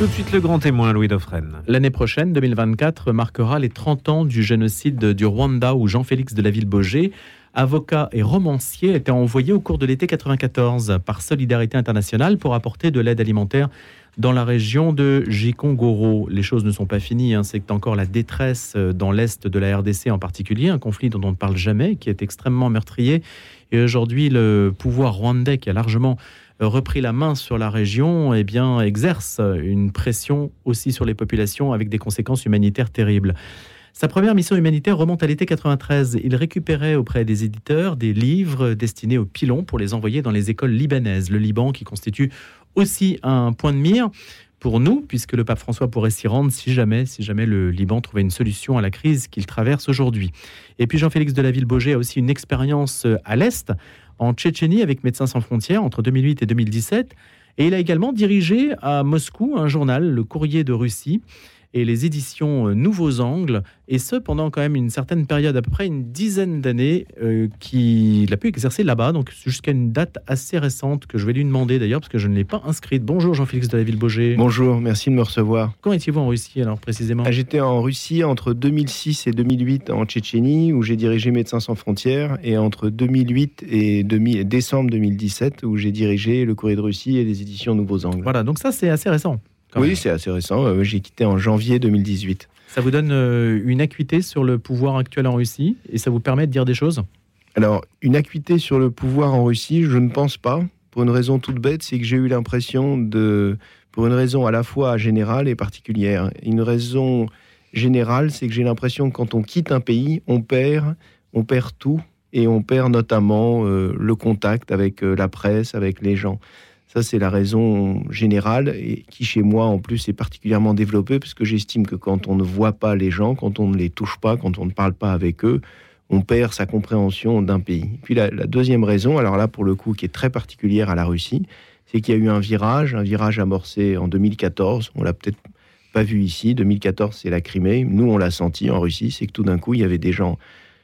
Tout de suite le grand témoin, Louis Dauphren. L'année prochaine, 2024, marquera les 30 ans du génocide du Rwanda où Jean-Félix de la Ville-Baugé, avocat et romancier, était envoyé au cours de l'été 94 par Solidarité Internationale pour apporter de l'aide alimentaire dans la région de Gikongoro. Les choses ne sont pas finies, hein. c'est encore la détresse dans l'est de la RDC en particulier, un conflit dont on ne parle jamais, qui est extrêmement meurtrier. Et aujourd'hui, le pouvoir rwandais qui a largement repris la main sur la région, eh bien, exerce une pression aussi sur les populations avec des conséquences humanitaires terribles. Sa première mission humanitaire remonte à l'été 93. Il récupérait auprès des éditeurs des livres destinés aux pilons pour les envoyer dans les écoles libanaises. Le Liban qui constitue aussi un point de mire pour nous, puisque le pape François pourrait s'y rendre si jamais, si jamais le Liban trouvait une solution à la crise qu'il traverse aujourd'hui. Et puis Jean-Félix de la Ville-Baugé a aussi une expérience à l'Est, en Tchétchénie avec Médecins sans frontières entre 2008 et 2017. Et il a également dirigé à Moscou un journal, le Courrier de Russie, et les éditions euh, Nouveaux Angles, et ce pendant quand même une certaine période, à peu près une dizaine d'années, euh, qu'il a pu exercer là-bas, donc jusqu'à une date assez récente que je vais lui demander d'ailleurs, parce que je ne l'ai pas inscrite. Bonjour Jean-Félix de la Ville-Baugé. Bonjour, merci de me recevoir. Quand étiez-vous en Russie alors précisément? J'étais en Russie entre 2006 et 2008 en Tchétchénie, où j'ai dirigé Médecins sans frontières, et entre 2008 et décembre 2017, où j'ai dirigé le Courrier de Russie et les éditions Nouveaux Angles. Voilà, donc ça c'est assez récent. Oui, c'est assez récent. Euh, j'ai quitté en janvier 2018. Ça vous donne euh, une acuité sur le pouvoir actuel en Russie et ça vous permet de dire des choses? Alors, une acuité sur le pouvoir en Russie, je ne pense pas. Pour une raison toute bête, c'est que j'ai eu l'impression de. Pour une raison à la fois générale et particulière. Une raison générale, c'est que j'ai l'impression que quand on quitte un pays, on perd, on perd tout et on perd notamment euh, le contact avec la presse, avec les gens. Ça, c'est la raison générale et qui, chez moi, en plus, est particulièrement développée parce que j'estime que quand on ne voit pas les gens, quand on ne les touche pas, quand on ne parle pas avec eux, on perd sa compréhension d'un pays. Puis la, deuxième raison, alors là, pour le coup, qui est très particulière à la Russie, c'est qu'il y a eu un virage, un virage amorcé en 2014. On l'a peut-être pas vu ici. 2014, c'est la Crimée. Nous, on l'a senti en Russie. C'est que tout d'un coup, il y avait des gens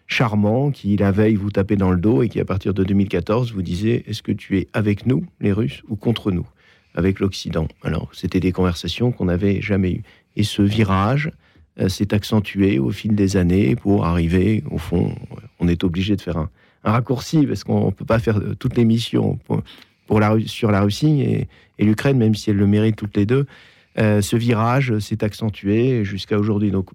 charmant qui, la veille, vous tapait dans le dos et qui, à partir de 2014, vous disait Est-ce que tu es avec nous, les Russes, ou contre nous, avec l'Occident Alors, c'était des conversations qu'on n'avait jamais eues. Et ce virage euh, s'est accentué au fil des années pour arriver, au fond, on est obligé de faire un, raccourci parce qu'on ne peut pas faire toutes les missions pour, la, sur la Russie et, l'Ukraine, même si elles le méritent toutes les deux. Euh, ce virage s'est accentué jusqu'à aujourd'hui. Donc,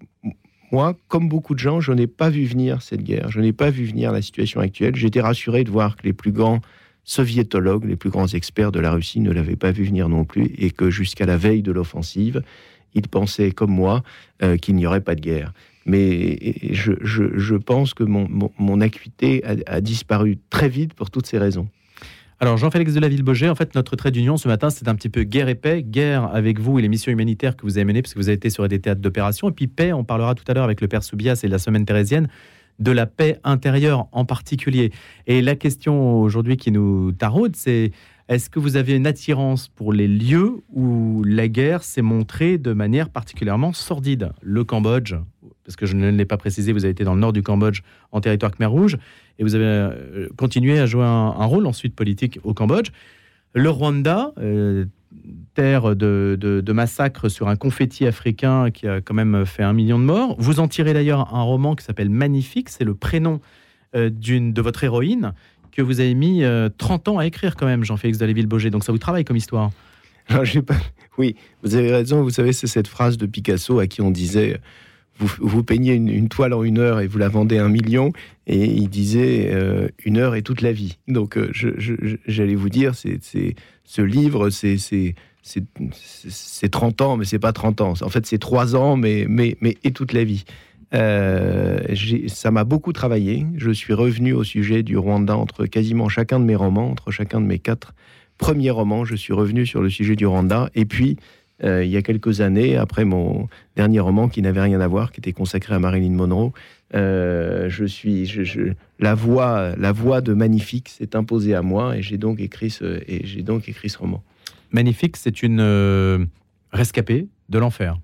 moi, comme beaucoup de gens, je n'ai pas vu venir cette guerre. Je n'ai pas vu venir la situation actuelle. J'étais rassuré de voir que les plus grands soviétologues, les plus grands experts de la Russie ne l'avaient pas vu venir non plus et que jusqu'à la veille de l'offensive, ils pensaient comme moi euh, qu'il n'y aurait pas de guerre. Mais je, pense que mon, acuité a disparu très vite pour toutes ces raisons. Alors Jean-Félix de la Ville-Baugé, en fait, notre trait d'union ce matin, c'est un petit peu guerre et paix. Guerre avec vous et les missions humanitaires que vous avez menées, parce que vous avez été sur des théâtres d'opération. Et puis paix, on parlera tout à l'heure avec le Père Soubias et la semaine thérésienne, de la paix intérieure en particulier. Et la question aujourd'hui qui nous taraude, c'est est-ce que vous avez une attirance pour les lieux où la guerre s'est montrée de manière particulièrement sordide? Le Cambodge, parce que je ne l'ai pas précisé, vous avez été dans le nord du Cambodge en territoire Khmer Rouge, et vous avez euh, continué à jouer un, rôle ensuite politique au Cambodge. Le Rwanda, euh, terre de, massacres sur un confetti africain qui a quand même fait un million de morts. Vous en tirez d'ailleurs un roman qui s'appelle Magnifique, c'est le prénom euh, d'une de votre héroïne que vous avez mis 30 ans à écrire quand même, Jean-Félix de Léville-Baugé. Donc ça vous travaille comme histoire. Oui, vous avez raison. Vous savez, c'est cette phrase de Picasso à qui on disait vous, peignez une, toile en une heure et vous la vendez un million. Et il disait euh, une heure et toute la vie. Donc euh, j'allais vous dire, c'est ce livre, c'est c'est 30 ans, mais c'est pas 30 ans. En fait, c'est 3 ans, mais, et toute la vie. Euh, ça m'a beaucoup travaillé. Je suis revenu au sujet du Rwanda entre quasiment chacun de mes romans, entre chacun de mes quatre premiers romans. Je suis revenu sur le sujet du Rwanda. Et puis, il y a quelques années, après mon dernier roman qui n'avait rien à voir, qui était consacré à Marilyn Monroe. Euh, je suis, je, la voix, la voix de Magnifique s'est imposée à moi et j'ai donc écrit ce, et j'ai donc écrit ce roman. Magnifique, c'est une euh, rescapée de l'enfer.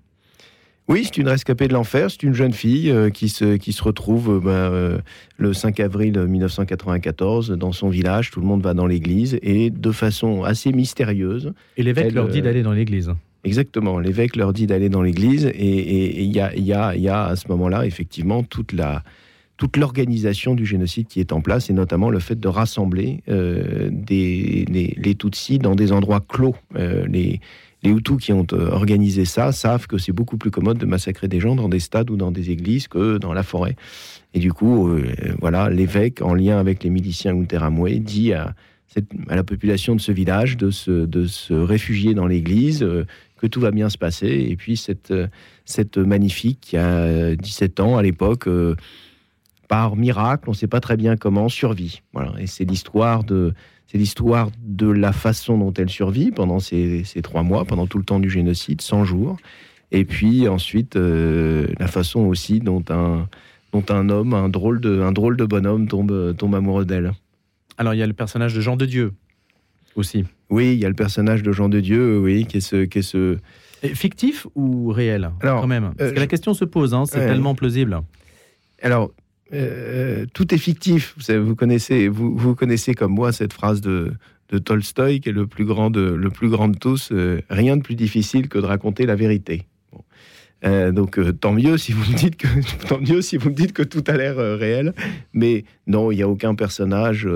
Oui, c'est une rescapée de l'enfer. C'est une jeune fille qui, se, qui se retrouve ben, le 5 avril 1994 dans son village. Tout le monde va dans l'église et de façon assez mystérieuse. Et l'évêque leur dit d'aller dans l'église. Exactement. L'évêque leur dit d'aller dans l'église et il y a, à ce moment-là effectivement toute l'organisation du génocide qui est en place, et notamment le fait de rassembler euh, des, les, Tutsis dans des endroits clos. Euh, les, les Hutus qui ont euh, organisé ça savent que c'est beaucoup plus commode de massacrer des gens dans des stades ou dans des églises que dans la forêt. Et du coup, voilà, l'évêque, en lien avec les miliciens Unteramwe, dit à, la population de ce village de se réfugier dans l'église, que tout va bien se passer. Et puis cette, cette magnifique qui a 17 ans à l'époque par miracle, on ne sait pas très bien comment, survit. Voilà. Et c'est l'histoire de, c'est l'histoire de la façon dont elle survit pendant ces, trois mois, pendant tout le temps du génocide, 100 jours. Et puis ensuite, euh, la façon aussi dont un, dont un homme, un drôle de, un drôle de bonhomme tombe, tombe amoureux d'elle. Alors il y a le personnage de Jean de Dieu aussi. Oui, il y a le personnage de Jean de Dieu, oui, qui est ce, qui est ce... Fictif ou réel Alors, quand même Parce que la euh, question se pose, hein, c'est tellement plausible. Alors, euh, tout est fictif. Vous, connaissez, vous, vous, connaissez comme moi cette phrase de, de Tolstoï, qui est le plus grand de, le plus grand de tous. Euh, rien de plus difficile que de raconter la vérité. Euh, donc tant mieux si vous me dites que tant mieux si vous me dites que tout a l'air réel. Mais non, il n'y a aucun personnage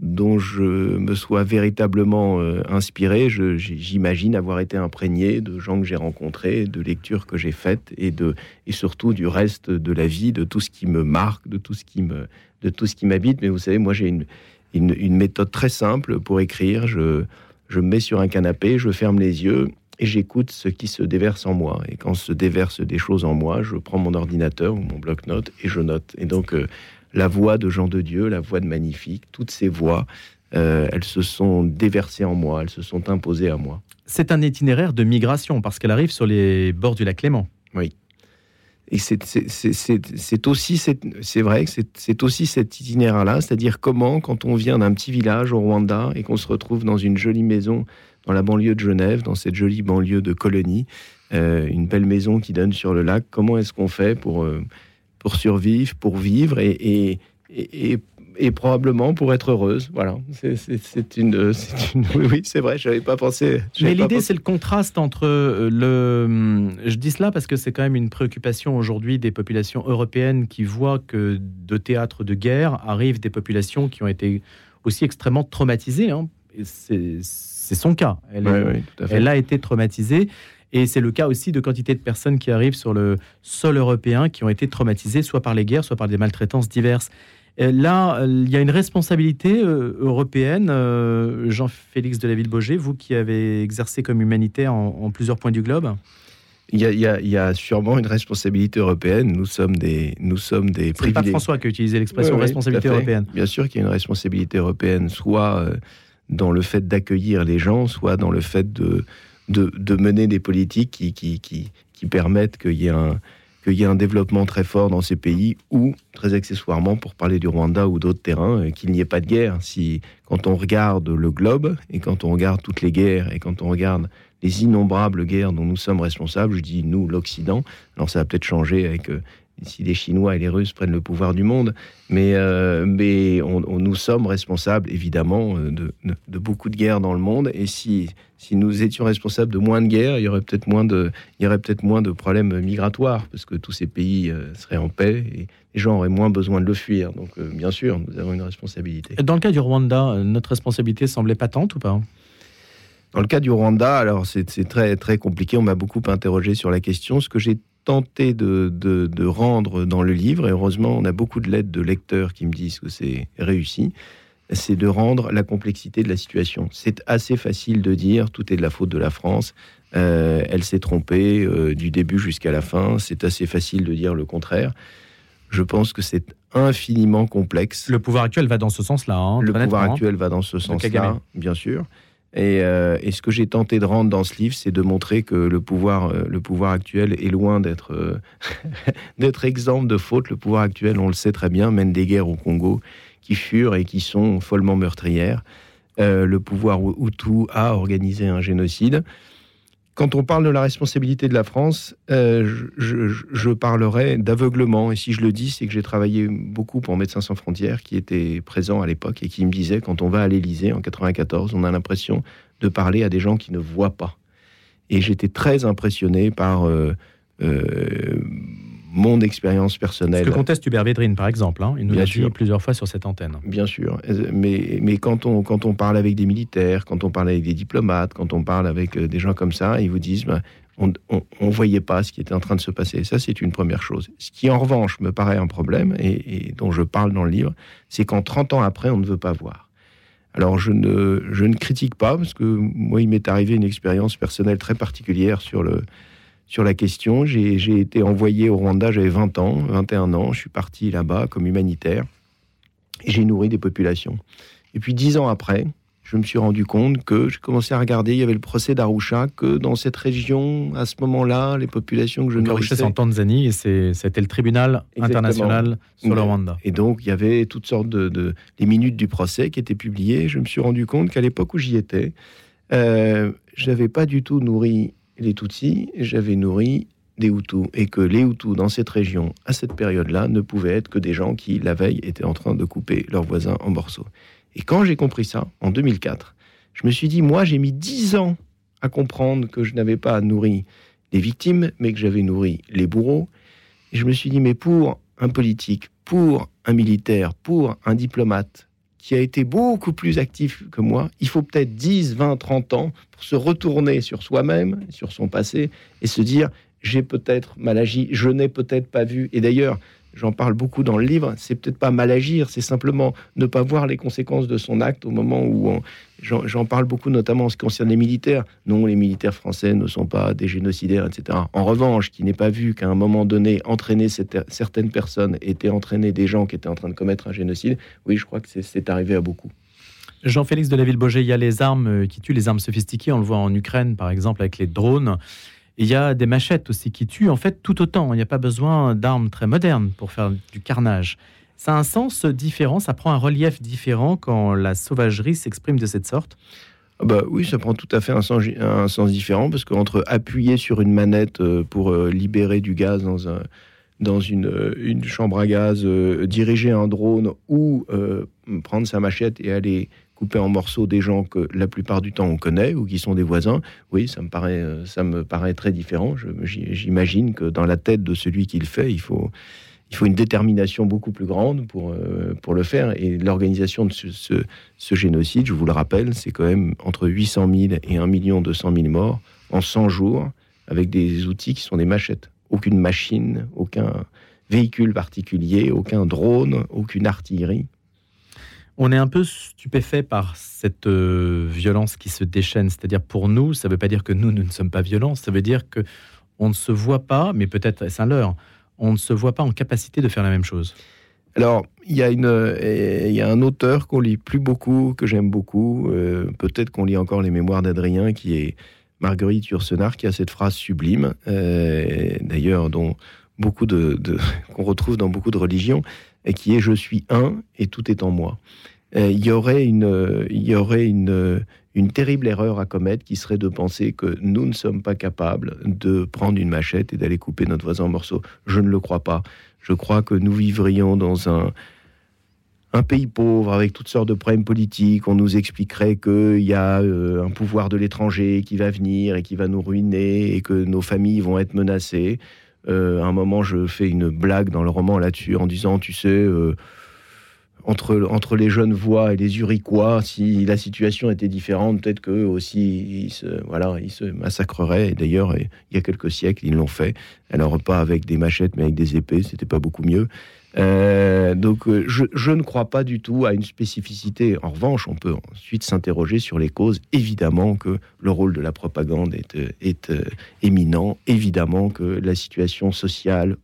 dont je me sois véritablement euh, inspiré. J'imagine avoir été imprégné de gens que j'ai rencontrés, de lectures que j'ai faites et, de, et surtout du reste de la vie, de tout ce qui me marque, de tout ce qui m'habite. Mais vous savez, moi j'ai une, une, méthode très simple pour écrire. Je, je me mets sur un canapé, je ferme les yeux et j'écoute ce qui se déverse en moi. Et quand se déverse des choses en moi, je prends mon ordinateur ou mon bloc-notes et je note. Et donc, euh, la voix de Jean de Dieu, la voix de Magnifique, toutes ces voix, euh, elles se sont déversées en moi, elles se sont imposées à moi. C'est un itinéraire de migration parce qu'elle arrive sur les bords du lac Clément. Oui. Et c'est aussi, c'est vrai que c'est aussi cet itinéraire-là, c'est-à-dire comment, quand on vient d'un petit village au Rwanda et qu'on se retrouve dans une jolie maison dans la banlieue de Genève, dans cette jolie banlieue de colonie, euh, une belle maison qui donne sur le lac, comment est-ce qu'on fait pour, euh, pour survivre, pour vivre et, et, et, probablement pour être heureuse. Voilà, c'est une, une, Oui, c'est vrai, je n'avais pas pensé. Mais l'idée, c'est le contraste entre euh, le. Je dis cela parce que c'est quand même une préoccupation aujourd'hui des populations européennes qui voient que de théâtres de guerre arrivent des populations qui ont été aussi extrêmement traumatisées. Hein. C'est son cas. Elle, elle a été traumatisée. Et c'est le cas aussi de quantité de personnes qui arrivent sur le sol européen qui ont été traumatisées soit par les guerres, soit par des maltraitances diverses. là, il y a une responsabilité euh, européenne. Euh, Jean-Félix de la Ville-Baugé, vous qui avez exercé comme humanitaire en, plusieurs points du globe il y, a, sûrement une responsabilité européenne. Nous sommes des, nous sommes des C'est pas François qui a utilisé l'expression responsabilité européenne. Bien sûr qu'il y a une responsabilité européenne, soit euh, dans le fait d'accueillir les gens, soit dans le fait de, de, mener des politiques qui, qui, qui, qui permettent qu'il y ait un y un développement très fort dans ces pays ou, très accessoirement, pour parler du Rwanda ou d'autres terrains, euh, qu'il n'y ait pas de guerre. Si, quand on regarde le globe et quand on regarde toutes les guerres et quand on regarde les innombrables guerres dont nous sommes responsables, je dis nous, l'Occident, alors ça va peut-être changer avec euh, si les Chinois et les Russes prennent le pouvoir du monde, mais, euh, mais on, nous sommes responsables évidemment euh, de, de, beaucoup de guerres dans le monde. Et si, si nous étions responsables de moins de guerres, il y aurait peut-être moins de, il y aurait peut-être moins de problèmes migratoires parce que tous ces pays euh, seraient en paix et les gens auraient moins besoin de le fuir. Donc bien sûr, nous avons une responsabilité. Dans le cas du Rwanda, notre responsabilité semblait patente ou pas? Dans le cas du Rwanda, alors c'est très très compliqué. On m'a beaucoup interrogé sur la question. Ce que j'ai tenté de, rendre dans le livre, et heureusement on a beaucoup de lettres de lecteurs qui me disent que c'est réussi, c'est de rendre la complexité de la situation. C'est assez facile de dire tout est de la faute de la France, euh, elle s'est trompée euh, du début jusqu'à la fin, c'est assez facile de dire le contraire. Je pense que c'est infiniment complexe. Le pouvoir actuel va dans ce sens-là. Hein, le pouvoir actuel va dans ce sens-là, bien sûr. Euh, et, ce que j'ai tenté de rendre dans ce livre, c'est de montrer que le pouvoir, euh, le pouvoir actuel est loin d'être euh, de faute. Le pouvoir actuel, on le sait très bien, mène des guerres au Congo qui furent et qui sont follement meurtrières. le pouvoir Hutu a organisé un génocide. Quand on parle de la responsabilité de la France, euh, je, parlerai d'aveuglement. Et si je le dis, c'est que j'ai travaillé beaucoup pour Médecins sans frontières, qui était présent à l'époque et qui me disait, quand on va à l'Élysée en 94, on a l'impression de parler à des gens qui ne voient pas. Et j'étais très impressionné par mon expérience personnelle. Ce que conteste Hubert Védrine, par exemple. Hein. Il nous l'a dit plusieurs fois sur cette antenne. Bien sûr. Mais, mais quand, on, quand on parle avec des militaires, quand on parle avec des diplomates, quand on parle avec euh, des gens comme ça, ils vous disent ben, on ne voyait pas ce qui était en train de se passer. Ça, c'est une première chose. Ce qui, en revanche, me paraît un problème, et, dont je parle dans le livre, c'est qu'en 30 ans après, on ne veut pas voir. Alors, je ne, je ne critique pas, parce que moi, il m'est arrivé une expérience personnelle très particulière sur le, sur la question. J'ai été envoyé au Rwanda, j'avais 20 ans, 21 ans. Je suis parti là-bas comme humanitaire et j'ai nourri des populations. Et puis dix ans après, je me suis rendu compte que je commençais à regarder, il y avait le procès d'Arusha, que dans cette région, à ce moment-là, les populations que je nourrissais... c'est en Tanzanie et c'était le tribunal international sur le Rwanda. Et donc, il y avait toutes sortes de, les minutes du procès qui étaient publiées. Je me suis rendu compte qu'à l'époque où j'y étais, euh, je n'avais pas du tout nourri les Tutsis, j'avais nourri des Hutus, et que les Hutus dans cette région, à cette période-là, ne pouvaient être que des gens qui, la veille, étaient en train de couper leurs voisins en morceaux. Et quand j'ai compris ça, en 2004, je me suis dit, moi, j'ai mis dix ans à comprendre que je n'avais pas nourri les victimes, mais que j'avais nourri les bourreaux. Et je me suis dit, mais pour un politique, pour un militaire, pour un diplomate, qui a été beaucoup plus actif que moi, il faut peut-être 10, 20, 30 ans pour se retourner sur soi-même, sur son passé, et se dire, j'ai peut-être mal agi, je n'ai peut-être pas vu. Et d'ailleurs, j'en parle beaucoup dans le livre, c'est peut-être pas mal agir, c'est simplement ne pas voir les conséquences de son acte au moment où j'en parle beaucoup, notamment en ce qui concerne les militaires. Non, les militaires français ne sont pas des génocidaires, etc. En revanche, qui n'est pas vu qu'à un moment donné, entraîner certaines personnes étaient entraîner des gens qui étaient en train de commettre un génocide, oui, je crois que c'est arrivé à beaucoup. Jean-Félix de la Ville-Bauger, il y a les armes euh, qui tuent, les armes sophistiquées, on le voit en Ukraine par exemple avec les drones. Il y a des machettes aussi qui tuent, en fait, tout autant. Il n'y a pas besoin d'armes très modernes pour faire du carnage. Ça a un sens différent, ça prend un relief différent quand la sauvagerie s'exprime de cette sorte? Ah bah oui, ça prend tout à fait un sens, différent parce qu'entre appuyer sur une manette euh, pour euh, libérer du gaz dans, un, dans une, euh, une chambre à gaz, diriger un drone ou prendre sa machette et aller couper en morceaux des gens que la plupart du temps on connaît ou qui sont des voisins, oui, ça me paraît, euh, ça me paraît très différent. J'imagine que dans la tête de celui qui le fait, il faut, il faut une détermination beaucoup plus grande pour, euh, pour le faire. Et l'organisation de ce, ce, génocide, je vous le rappelle, c'est quand même entre 800 000 et 1 200 000 morts en 100 jours avec des outils qui sont des machettes. Aucune machine, aucun véhicule particulier, aucun drone, aucune artillerie. On est un peu stupéfait par cette euh, violence qui se déchaîne. C'est-à-dire pour nous, ça ne veut pas dire que nous, nous ne sommes pas violents. Ça veut dire que on ne se voit pas, mais peut-être est-ce un leurre, on ne se voit pas en capacité de faire la même chose. Alors, il y, a a un auteur qu'on lit plus beaucoup, que j'aime beaucoup. Euh, peut-être qu'on lit encore les mémoires d'Adrien, qui est Marguerite Yourcenar, qui a cette phrase sublime, euh, d'ailleurs, dont beaucoup qu'on retrouve dans beaucoup de religions qui est je suis un et tout est en moi. Euh, il y aurait une, il y aurait une, une terrible erreur à commettre qui serait de penser que nous ne sommes pas capables de prendre une machette et d'aller couper notre voisin en morceaux. Je ne le crois pas. Je crois que nous vivrions dans un, un pays pauvre avec toutes sortes de problèmes politiques. On nous expliquerait qu'il y a euh, un pouvoir de l'étranger qui va venir et qui va nous ruiner et que nos familles vont être menacées. Euh, à un moment, je fais une blague dans le roman là-dessus en disant, tu sais, euh, entre, entre les jeunes voix et les Uriquois, si la situation était différente, peut-être qu'eux aussi, ils se, voilà, ils se massacreraient. D'ailleurs, il y a quelques siècles, ils l'ont fait. Alors, pas avec des machettes, mais avec des épées, c'était pas beaucoup mieux. Euh, donc, euh, je, ne crois pas du tout à une spécificité. En revanche, on peut ensuite s'interroger sur les causes. Évidemment que le rôle de la propagande est, euh, éminent. Évidemment que la situation sociale,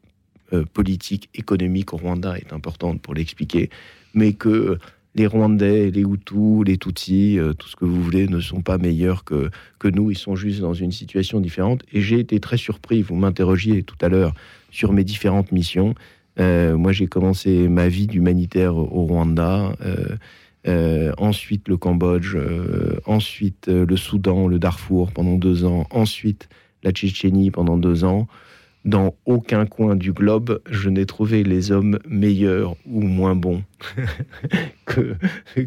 politique, économique au Rwanda est importante pour l'expliquer. Mais que les Rwandais, les Hutus, les Tutsis, tout ce que vous voulez, ne sont pas meilleurs que, que nous. Ils sont juste dans une situation différente. Et j'ai été très surpris. Vous m'interrogiez tout à l'heure sur mes différentes missions. Euh, moi, j'ai commencé ma vie d'humanitaire au Rwanda, euh, euh, ensuite le Cambodge, ensuite le Soudan, le Darfour pendant deux ans, ensuite la Tchétchénie pendant deux ans. dans aucun coin du globe, je n'ai trouvé les hommes meilleurs ou moins bons que,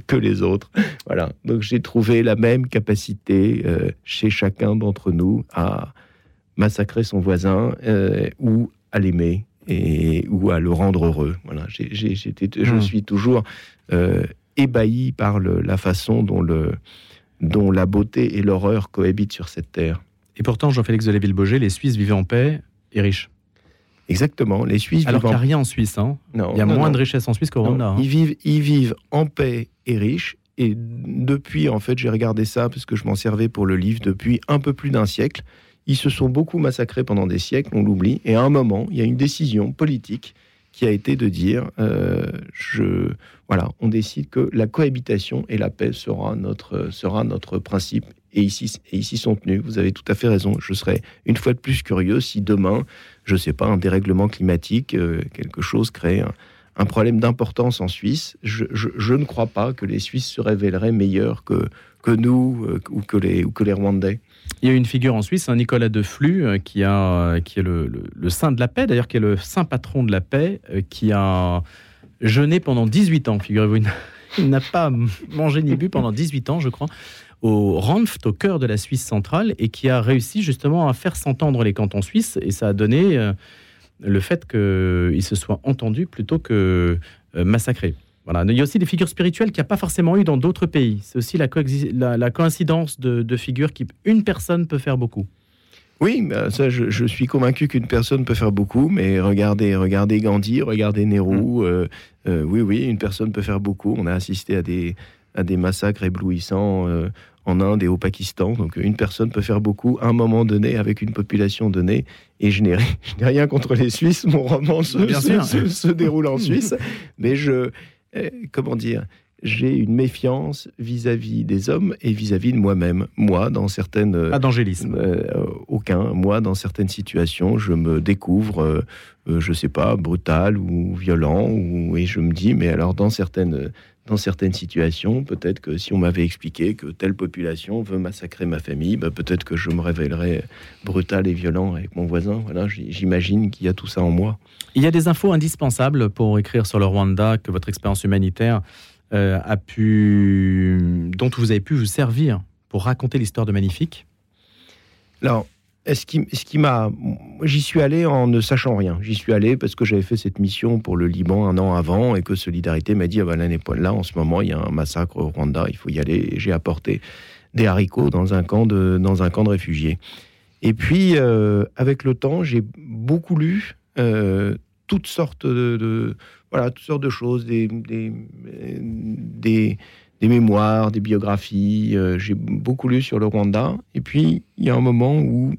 que les autres. Voilà. Donc j'ai trouvé la même capacité chez chacun d'entre nous à massacrer son voisin ou à l'aimer et ou à le rendre heureux. Voilà. J'ai, je hmm. suis toujours euh, ébahi par le, la façon dont, le, dont la beauté et l'horreur cohabitent sur cette terre. Et pourtant, Jean-Félix de Léville-Boger, les Suisses vivaient en paix et riches. Exactement. Les Suisses Alors qu'il n'y a rien en Suisse. Hein. Non, il y a moins de richesse en Suisse qu'au Rwanda. Hein. Ils, vivent, ils vivent en paix et riches. Et depuis, en fait, j'ai regardé ça parce que je m'en servais pour le livre depuis un peu plus d'un siècle. Ils se sont beaucoup massacrés pendant des siècles, on l'oublie. Et à un moment, il y a une décision politique qui a été de dire, euh, voilà, on décide que la cohabitation et la paix sera notre, sera notre principe et ici, et ici sont tenus. Vous avez tout à fait raison. Je serais une fois de plus curieux si demain, je ne sais pas, un dérèglement climatique, euh, quelque chose crée un, problème d'importance en Suisse. Je, ne crois pas que les Suisses se révéleraient meilleurs que, que nous euh, ou, que les, ou que les Rwandais. Il y a une figure en Suisse, un Nicolas de Flux, euh, qui, a, qui est le, le, saint de la paix, d'ailleurs, qui est le saint patron de la paix, qui a jeûné pendant 18 ans, figurez-vous. Il n'a pas mangé ni bu pendant 18 ans, je crois au Ranft, au cœur de la Suisse centrale, et qui a réussi justement à faire s'entendre les cantons suisses, et ça a donné euh, le fait qu'ils se soient entendus plutôt que euh, massacrés. Voilà. Il y a aussi des figures spirituelles qu'il n'y a pas forcément eu dans d'autres pays. C'est aussi la, la, coïncidence de, figures qui une personne peut faire beaucoup. Oui, bah, ça, je, suis convaincu qu'une personne peut faire beaucoup, mais regardez, regardez Gandhi, regardez Nehru. Mm. Euh, oui, oui, une personne peut faire beaucoup. On a assisté à des, à des massacres éblouissants euh, en Inde et au Pakistan. Donc une personne peut faire beaucoup à un moment donné avec une population donnée. Et je n'ai rien contre les Suisses. Mon roman se, se, déroule en Suisse. mais je, euh, comment dire, j'ai une méfiance vis-à-vis des hommes et vis-à-vis de moi-même. Moi, dans certaines... Pas d'angélisme. Euh, aucun. Moi, dans certaines situations, je me découvre, je sais pas, brutal ou violent, ou, et je me dis, mais alors dans certaines dans certaines situations, peut-être que si on m'avait expliqué que telle population veut massacrer ma famille, bah, peut-être que je me révélerais brutal et violent avec mon voisin. Voilà, j'imagine qu'il y a tout ça en moi. Il y a des infos indispensables pour écrire sur le Rwanda que votre expérience humanitaire euh, a pu, dont vous avez pu vous servir pour raconter l'histoire de Magnifique? Alors, ce qui, ce qui m'a, j'y suis allé en ne sachant rien. J'y suis allé parce que j'avais fait cette mission pour le Liban un an avant et que Solidarité m'a dit ah ben là en ce moment il y a un massacre au Rwanda, il faut y aller. J'ai apporté des haricots dans un camp de dans un camp de réfugiés. Et puis euh, avec le temps, j'ai beaucoup lu euh, toutes sortes de, voilà toutes sortes de choses, des des, des, des mémoires, des biographies. Euh, j'ai beaucoup lu sur le Rwanda. Et puis il y a un moment où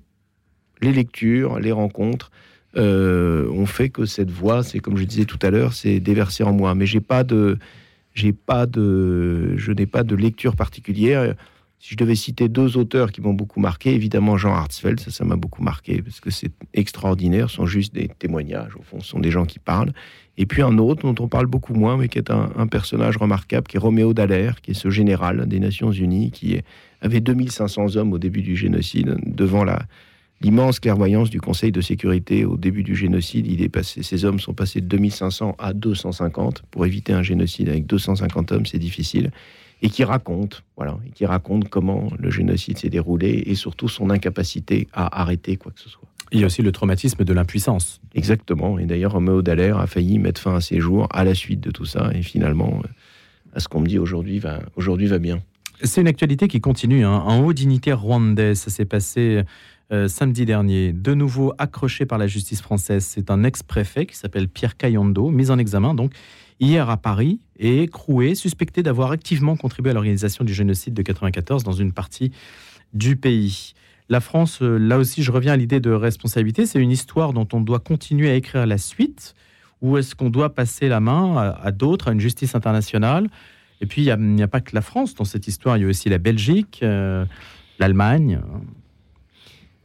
les lectures, les rencontres euh, ont fait que cette voix, c'est comme je disais tout à l'heure, c'est déversé en moi. Mais j'ai pas de, j'ai pas de, je n'ai pas de lecture particulière. Si je devais citer deux auteurs qui m'ont beaucoup marqué, évidemment Jean Hartzfeld, ça, ça m'a beaucoup marqué parce que c'est extraordinaire, ce sont juste des témoignages, au fond, ce sont des gens qui parlent. Et puis un autre dont on parle beaucoup moins, mais qui est un, un personnage remarquable, qui est Roméo Dallaire, qui est ce général des Nations Unies, qui avait 2500 hommes au début du génocide devant la, l'immense clairvoyance du Conseil de sécurité au début du génocide. Il est passé, ces hommes sont passés de 2500 à 250. Pour éviter un génocide avec 250 hommes, c'est difficile. Et qui raconte, voilà, et qui raconte comment le génocide s'est déroulé et surtout son incapacité à arrêter quoi que ce soit. Il y a aussi le traumatisme de l'impuissance. Exactement. Et d'ailleurs, Roméo Dallaire a failli mettre fin à ses jours à la suite de tout ça. Et finalement, euh, à ce qu'on me dit aujourd'hui, va, aujourd'hui va bien. C'est une actualité qui continue. Hein. Un haut dignitaire rwandais, ça s'est passé euh, samedi dernier, de nouveau accroché par la justice française. C'est un ex-préfet qui s'appelle Pierre Cayondo, mis en examen donc hier à Paris et écroué, suspecté d'avoir activement contribué à l'organisation du génocide de 94 dans une partie du pays. La France, euh, là aussi, je reviens à l'idée de responsabilité. C'est une histoire dont on doit continuer à écrire la suite. Ou est-ce qu'on doit passer la main à, d'autres, à une justice internationale? Et puis, il n'y a, pas que la France dans cette histoire. Il y a aussi la Belgique, euh, l'Allemagne.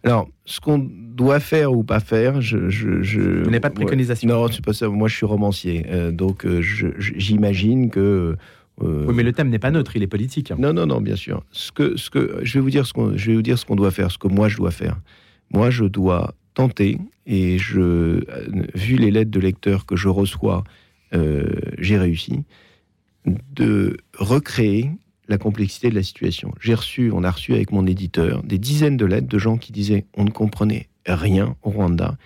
Alors, ce qu'on doit faire ou pas faire, je. je, je Vous n'avez pas de préconisation Non, c'est pas ça. Moi, je suis romancier. Euh, donc, euh, j'imagine que. Euh, oui, mais le thème n'est pas neutre, il est politique. Non, non, non, bien sûr. Ce que, ce que, je, vais vous dire ce qu'on, je vais vous dire ce qu'on doit faire, ce que moi, je dois faire. Moi, je dois tenté, et je, vu les lettres de lecteurs que je reçois, j'ai réussi, de recréer la complexité de la situation. J'ai reçu, on a reçu avec mon éditeur des dizaines de lettres de gens qui disaient on ne comprenait rien au Rwanda.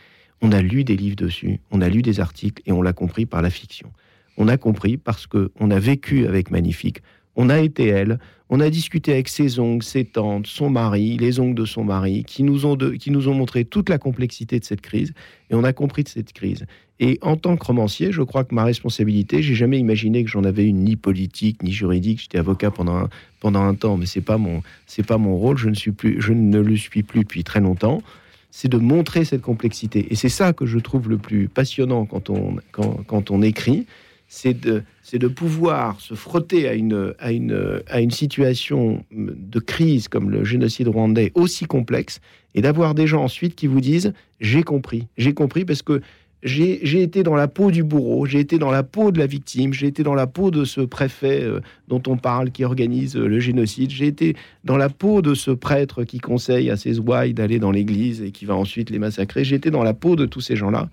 On a lu des livres dessus, on a lu des articles et on l'a compris par la fiction. On a compris parce que on a vécu avec Magnifique. On a été elle, on a discuté avec ses oncles, ses tantes, son mari, les oncles de son mari, qui nous ont, qui nous ont montré toute la complexité de cette crise, et on a compris de cette crise. Et en tant que romancier, je crois que ma responsabilité, j'ai jamais imaginé que j'en avais une ni politique ni juridique. J'étais avocat pendant un, pendant un temps, mais c'est pas mon c'est pas mon rôle. Je ne suis plus, je ne le suis plus depuis très longtemps. C'est de montrer cette complexité, et c'est ça que je trouve le plus passionnant quand on quand, quand on écrit, c'est de pouvoir se frotter à une situation de crise comme le génocide rwandais aussi complexe, et d'avoir des gens ensuite qui vous disent j'ai compris, j'ai compris parce que j'ai été dans la peau du bourreau, j'ai été dans la peau de la victime, j'ai été dans la peau de ce préfet euh, dont on parle qui organise euh, le génocide, j'ai été dans la peau de ce prêtre qui conseille à ses ouailles d'aller dans l'église et qui va ensuite les massacrer, j'ai été dans la peau de tous ces gens-là.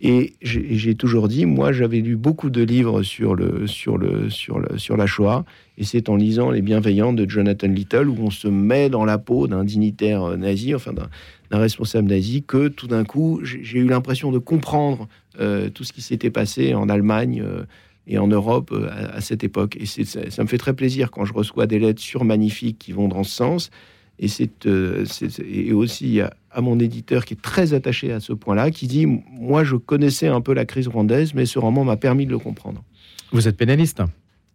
Et j'ai toujours dit, moi j'avais lu beaucoup de livres sur, le, sur, le, sur, la Shoah, et c'est en lisant Les Bienveillants de Jonathan Little où on se met dans la peau d'un dignitaire euh, nazi, enfin d'un un responsable nazi que tout d'un coup, j'ai eu l'impression de comprendre euh, tout ce qui s'était passé en Allemagne euh, et en Europe à, cette époque. Et ça, ça, me fait très plaisir quand je reçois des lettres sur Magnifique qui vont dans ce sens. Et c'est et aussi à, mon éditeur qui est très attaché à ce point-là, qui dit Moi, je connaissais un peu la crise rwandaise, mais ce roman m'a permis de le comprendre. Vous êtes pénaliste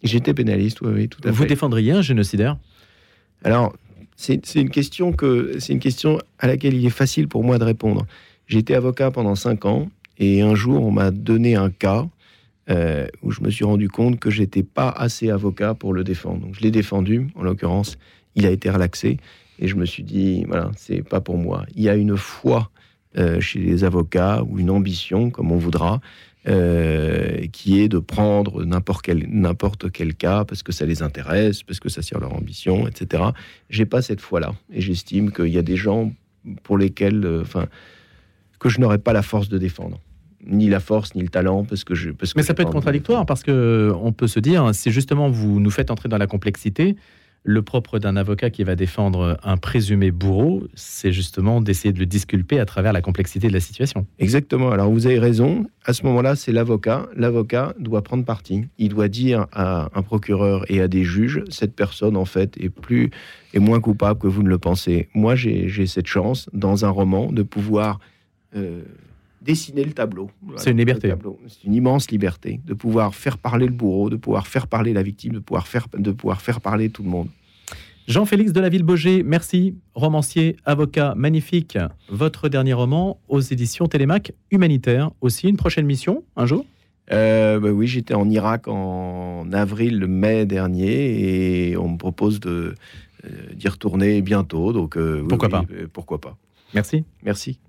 J'étais pénaliste, oui, oui, tout à fait. Vous défendriez un génocidaire? Alors, c'est une question que c'est une question à laquelle il est facile pour moi de répondre. J'ai été avocat pendant cinq ans et un jour on m'a donné un cas euh, où je me suis rendu compte que j'étais pas assez avocat pour le défendre. Donc je l'ai défendu. En l'occurrence, il a été relaxé et je me suis dit voilà c'est pas pour moi. Il y a une foi euh, chez les avocats ou une ambition comme on voudra euh, qui est de prendre n'importe quel, n'importe quel cas parce que ça les intéresse, parce que ça sert leur ambition, etc. J'ai pas cette foi-là. Et j'estime qu'il y a des gens pour lesquels, euh, enfin, que je n'aurais pas la force de défendre ni la force ni le talent parce que je parce mais ça peut être contradictoire parce que on peut se dire si justement vous nous faites entrer dans la complexité le propre d'un avocat qui va défendre un présumé bourreau, c'est justement d'essayer de le disculper à travers la complexité de la situation. Exactement. Alors vous avez raison. À ce moment-là, c'est l'avocat. L'avocat doit prendre parti. Il doit dire à un procureur et à des juges cette personne en fait est plus est moins coupable que vous ne le pensez. Moi, j'ai cette chance dans un roman de pouvoir euh, dessiner le tableau. c'est une liberté. C'est une immense liberté de pouvoir faire parler le bourreau, de pouvoir faire parler la victime, de pouvoir faire, de pouvoir faire parler tout le monde. Jean-Félix de la Ville-Baugé, merci. Romancier, avocat, magnifique. Votre dernier roman aux éditions Télémac, Humanitaire. Aussi une prochaine mission, un jour? Euh, bah Oui, j'étais en Irak en avril-mai dernier et on me propose de euh, d'y retourner bientôt. Donc, euh, pourquoi pas? Pourquoi pas Merci. Merci.